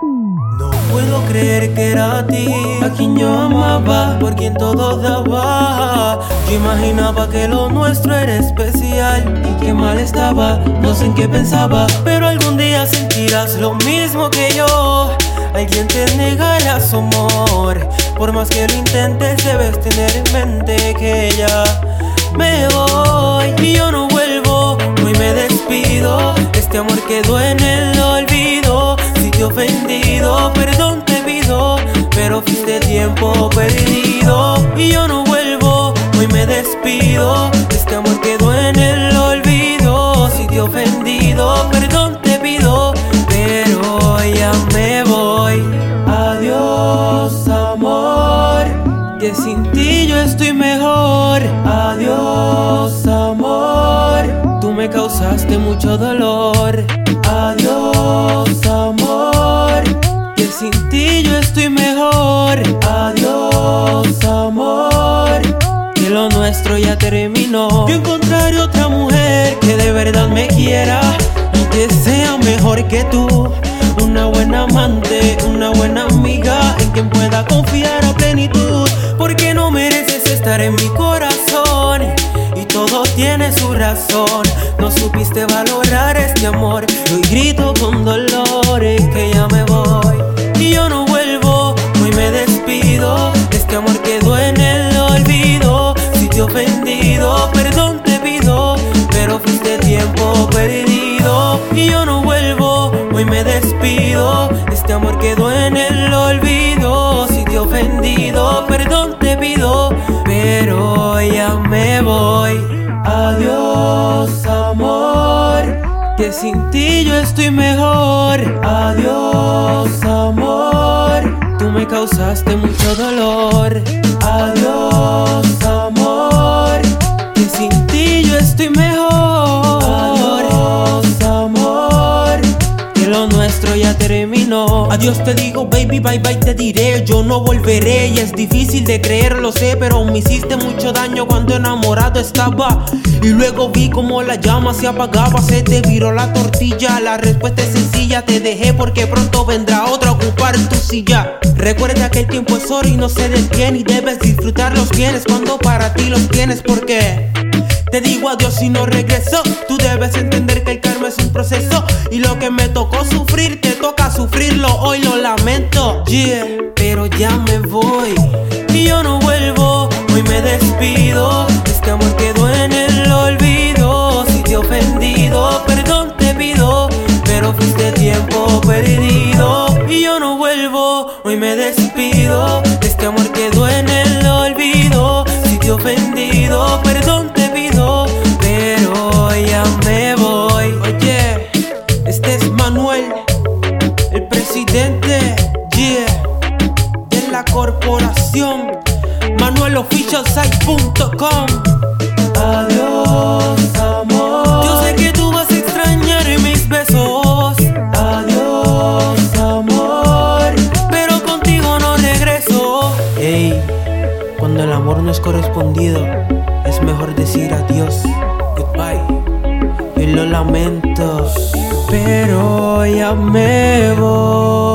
No puedo creer que era a ti, a quien yo amaba, por quien todo daba. Yo imaginaba que lo nuestro era especial y que mal estaba, no sé en qué pensaba, pero algún día sentirás lo mismo que yo. Alguien te negará su amor, por más que lo intentes debes tener en mente que ya me voy y yo no vuelvo, hoy me despido. Este amor quedó en el ofendido, perdón te pido, pero fuiste tiempo perdido y yo no vuelvo, hoy me despido. Este amor quedó en el olvido, si te ofendido, perdón te pido, pero ya me voy. Adiós, amor, que sin ti yo estoy mejor. Adiós, amor, tú me causaste mucho dolor. Adiós, amor, sin ti yo estoy mejor. Adiós, amor, que lo nuestro ya terminó. Yo encontraré otra mujer que de verdad me quiera y que sea mejor que tú. Una buena amante, una buena amiga en quien pueda confiar a plenitud. Porque no mereces estar en mi corazón y todo tiene su razón. No supiste valorar este amor. Hoy grito con dolores que ya me perdón te pido, pero ya me voy. Adiós, amor. Que sin ti yo estoy mejor. Adiós, amor. Tú me causaste mucho dolor. Adiós, amor. Que sin ti yo estoy mejor. Adiós te digo, baby, bye bye te diré. Yo no volveré y es difícil de creer, lo sé, pero me hiciste mucho daño cuando enamorado estaba. Y luego vi como la llama se apagaba, se te viró la tortilla. La respuesta es sencilla, te dejé porque pronto vendrá otra a ocupar tu silla. Recuerda que el tiempo es oro y no se detiene y debes disfrutar los bienes cuando para ti los tienes porque. Te digo adiós y no regreso. Tú debes entender Lo que me tocó sufrir, te toca sufrirlo. Hoy lo lamento. Yeah, pero ya me voy y yo no vuelvo. Hoy me despido. Este amor quedó en el olvido. Si te he ofendido, perdón te pido, pero fuiste tiempo perdido y yo no vuelvo. Hoy me despido. Este amor quedó en el olvido. Si te he ofendido, Manuel, el presidente, yeah, de la corporación. ManuelOfficialSite.com. Adiós, amor. Yo sé que tú vas a extrañar mis besos. Adiós, amor. Pero contigo no regreso. Ey, cuando el amor no es correspondido, es mejor decir adiós, goodbye. Y lo lamento, pero ya me voy.